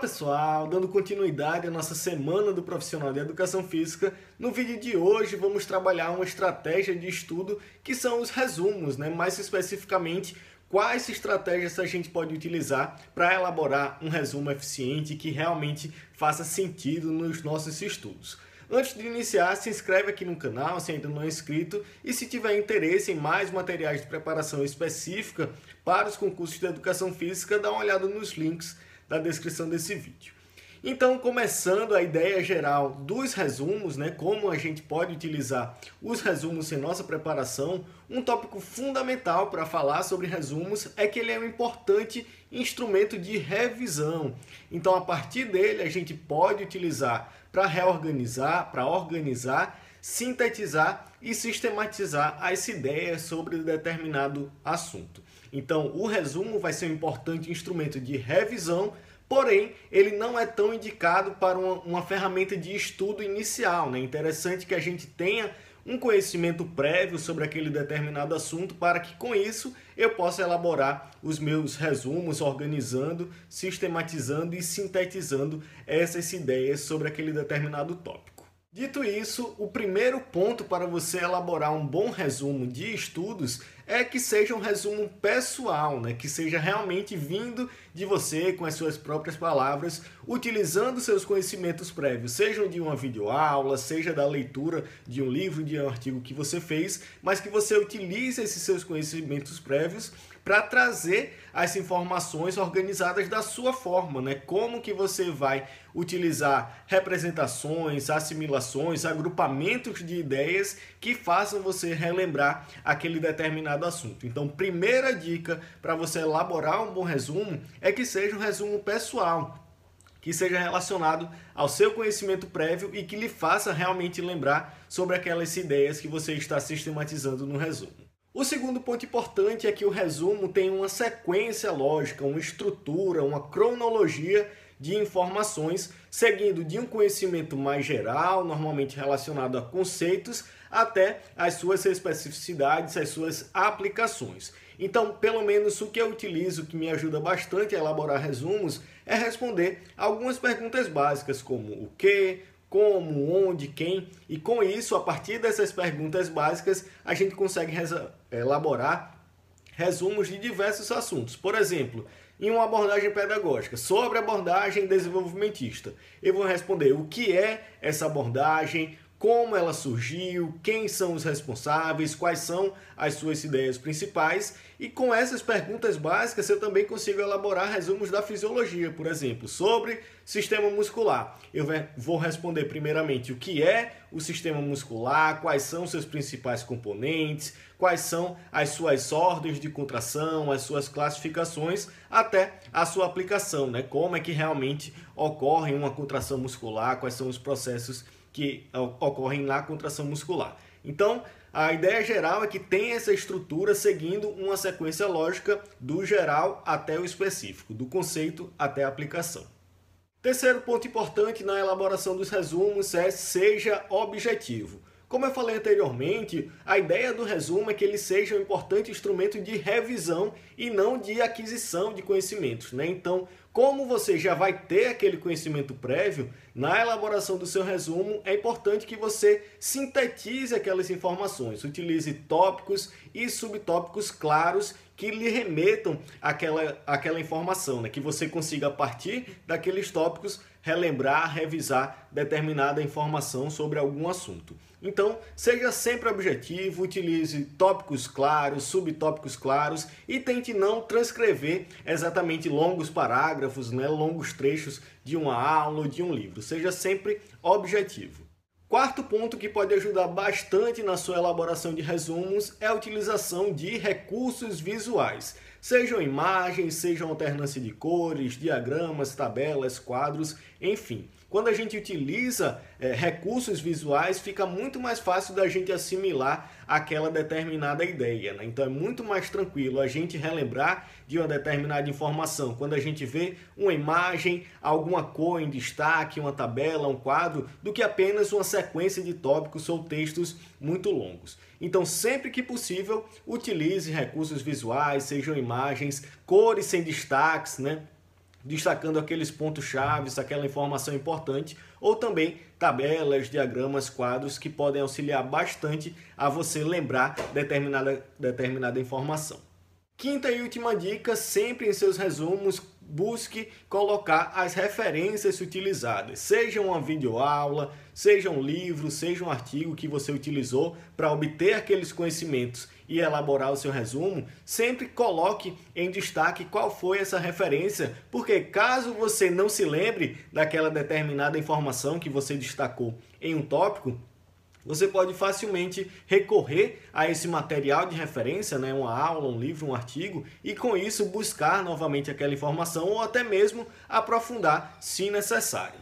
pessoal, dando continuidade à nossa semana do profissional de educação física, no vídeo de hoje vamos trabalhar uma estratégia de estudo que são os resumos, né? mais especificamente quais estratégias a gente pode utilizar para elaborar um resumo eficiente que realmente faça sentido nos nossos estudos. Antes de iniciar, se inscreve aqui no canal se ainda não é inscrito e se tiver interesse em mais materiais de preparação específica para os concursos de educação física, dá uma olhada nos links da descrição desse vídeo. Então, começando a ideia geral dos resumos, né, como a gente pode utilizar os resumos em nossa preparação, um tópico fundamental para falar sobre resumos é que ele é um importante instrumento de revisão. Então, a partir dele, a gente pode utilizar para reorganizar, para organizar, sintetizar e sistematizar as ideias sobre determinado assunto. Então, o resumo vai ser um importante instrumento de revisão, porém, ele não é tão indicado para uma, uma ferramenta de estudo inicial. É né? interessante que a gente tenha um conhecimento prévio sobre aquele determinado assunto para que com isso eu possa elaborar os meus resumos, organizando, sistematizando e sintetizando essas ideias sobre aquele determinado tópico. Dito isso, o primeiro ponto para você elaborar um bom resumo de estudos é que seja um resumo pessoal, né? que seja realmente vindo de você com as suas próprias palavras, utilizando seus conhecimentos prévios, sejam de uma videoaula, seja da leitura de um livro, de um artigo que você fez, mas que você utilize esses seus conhecimentos prévios para trazer as informações organizadas da sua forma, né? Como que você vai utilizar representações, assimilações, agrupamentos de ideias que façam você relembrar aquele determinado assunto. Então, primeira dica para você elaborar um bom resumo é que seja um resumo pessoal, que seja relacionado ao seu conhecimento prévio e que lhe faça realmente lembrar sobre aquelas ideias que você está sistematizando no resumo. O segundo ponto importante é que o resumo tem uma sequência lógica, uma estrutura, uma cronologia de informações, seguindo de um conhecimento mais geral, normalmente relacionado a conceitos, até as suas especificidades, as suas aplicações. Então, pelo menos o que eu utilizo que me ajuda bastante a elaborar resumos é responder algumas perguntas básicas como o que, como, onde, quem, e com isso, a partir dessas perguntas básicas, a gente consegue elaborar resumos de diversos assuntos. Por exemplo, em uma abordagem pedagógica, sobre abordagem desenvolvimentista, eu vou responder o que é essa abordagem, como ela surgiu, quem são os responsáveis, quais são as suas ideias principais. E com essas perguntas básicas eu também consigo elaborar resumos da fisiologia, por exemplo, sobre sistema muscular. Eu vou responder primeiramente o que é o sistema muscular, quais são seus principais componentes, quais são as suas ordens de contração, as suas classificações, até a sua aplicação, né? Como é que realmente ocorre uma contração muscular, quais são os processos que ocorrem na contração muscular. Então, a ideia geral é que tem essa estrutura seguindo uma sequência lógica do geral até o específico, do conceito até a aplicação. Terceiro ponto importante na elaboração dos resumos é seja objetivo. Como eu falei anteriormente, a ideia do resumo é que ele seja um importante instrumento de revisão e não de aquisição de conhecimentos. Né? Então, como você já vai ter aquele conhecimento prévio, na elaboração do seu resumo é importante que você sintetize aquelas informações, utilize tópicos e subtópicos claros que lhe remetam àquela, àquela informação, né? que você consiga, a partir daqueles tópicos, relembrar, revisar determinada informação sobre algum assunto. Então, seja sempre objetivo, utilize tópicos claros, subtópicos claros e tente não transcrever exatamente longos parágrafos, né, longos trechos de uma aula ou de um livro. Seja sempre objetivo. Quarto ponto que pode ajudar bastante na sua elaboração de resumos é a utilização de recursos visuais. Sejam imagens, sejam alternância de cores, diagramas, tabelas, quadros, enfim. Quando a gente utiliza é, recursos visuais, fica muito mais fácil da gente assimilar aquela determinada ideia. Né? Então é muito mais tranquilo a gente relembrar de uma determinada informação. Quando a gente vê uma imagem, alguma cor em destaque, uma tabela, um quadro, do que apenas uma sequência de tópicos ou textos muito longos. Então, sempre que possível, utilize recursos visuais, sejam imagens, cores sem destaques, né? destacando aqueles pontos chaves, aquela informação importante, ou também tabelas, diagramas, quadros que podem auxiliar bastante a você lembrar determinada, determinada informação. Quinta e última dica, sempre em seus resumos, busque colocar as referências utilizadas, seja uma videoaula, seja um livro, seja um artigo que você utilizou para obter aqueles conhecimentos e elaborar o seu resumo, sempre coloque em destaque qual foi essa referência, porque caso você não se lembre daquela determinada informação que você destacou em um tópico, você pode facilmente recorrer a esse material de referência, né, uma aula, um livro, um artigo, e com isso buscar novamente aquela informação ou até mesmo aprofundar se necessário.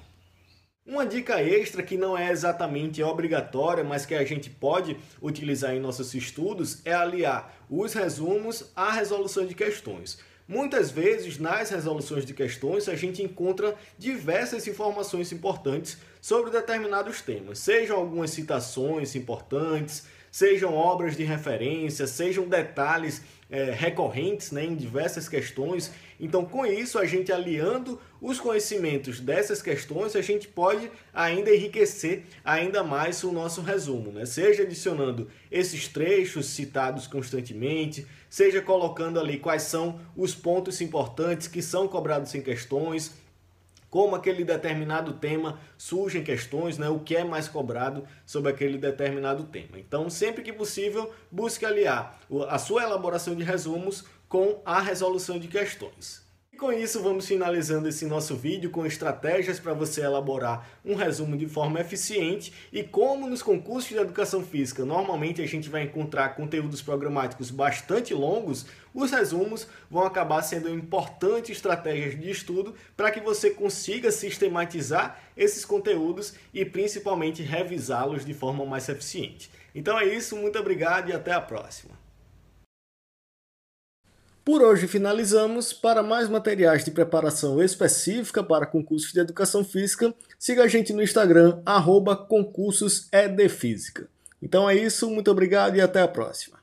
Uma dica extra que não é exatamente obrigatória, mas que a gente pode utilizar em nossos estudos é aliar os resumos à resolução de questões. Muitas vezes, nas resoluções de questões, a gente encontra diversas informações importantes sobre determinados temas, sejam algumas citações importantes, sejam obras de referência, sejam detalhes é, recorrentes né, em diversas questões. Então, com isso, a gente aliando os conhecimentos dessas questões, a gente pode ainda enriquecer ainda mais o nosso resumo, né? seja adicionando esses trechos citados constantemente, seja colocando ali quais são os pontos importantes que são cobrados em questões, como aquele determinado tema surgem questões, né, o que é mais cobrado sobre aquele determinado tema. Então, sempre que possível, busque aliar a sua elaboração de resumos com a resolução de questões com isso, vamos finalizando esse nosso vídeo com estratégias para você elaborar um resumo de forma eficiente e como nos concursos de educação física normalmente a gente vai encontrar conteúdos programáticos bastante longos, os resumos vão acabar sendo importantes estratégias de estudo para que você consiga sistematizar esses conteúdos e principalmente revisá-los de forma mais eficiente. Então é isso, muito obrigado e até a próxima. Por hoje finalizamos. Para mais materiais de preparação específica para concursos de educação física, siga a gente no Instagram, arroba. Então é isso, muito obrigado e até a próxima.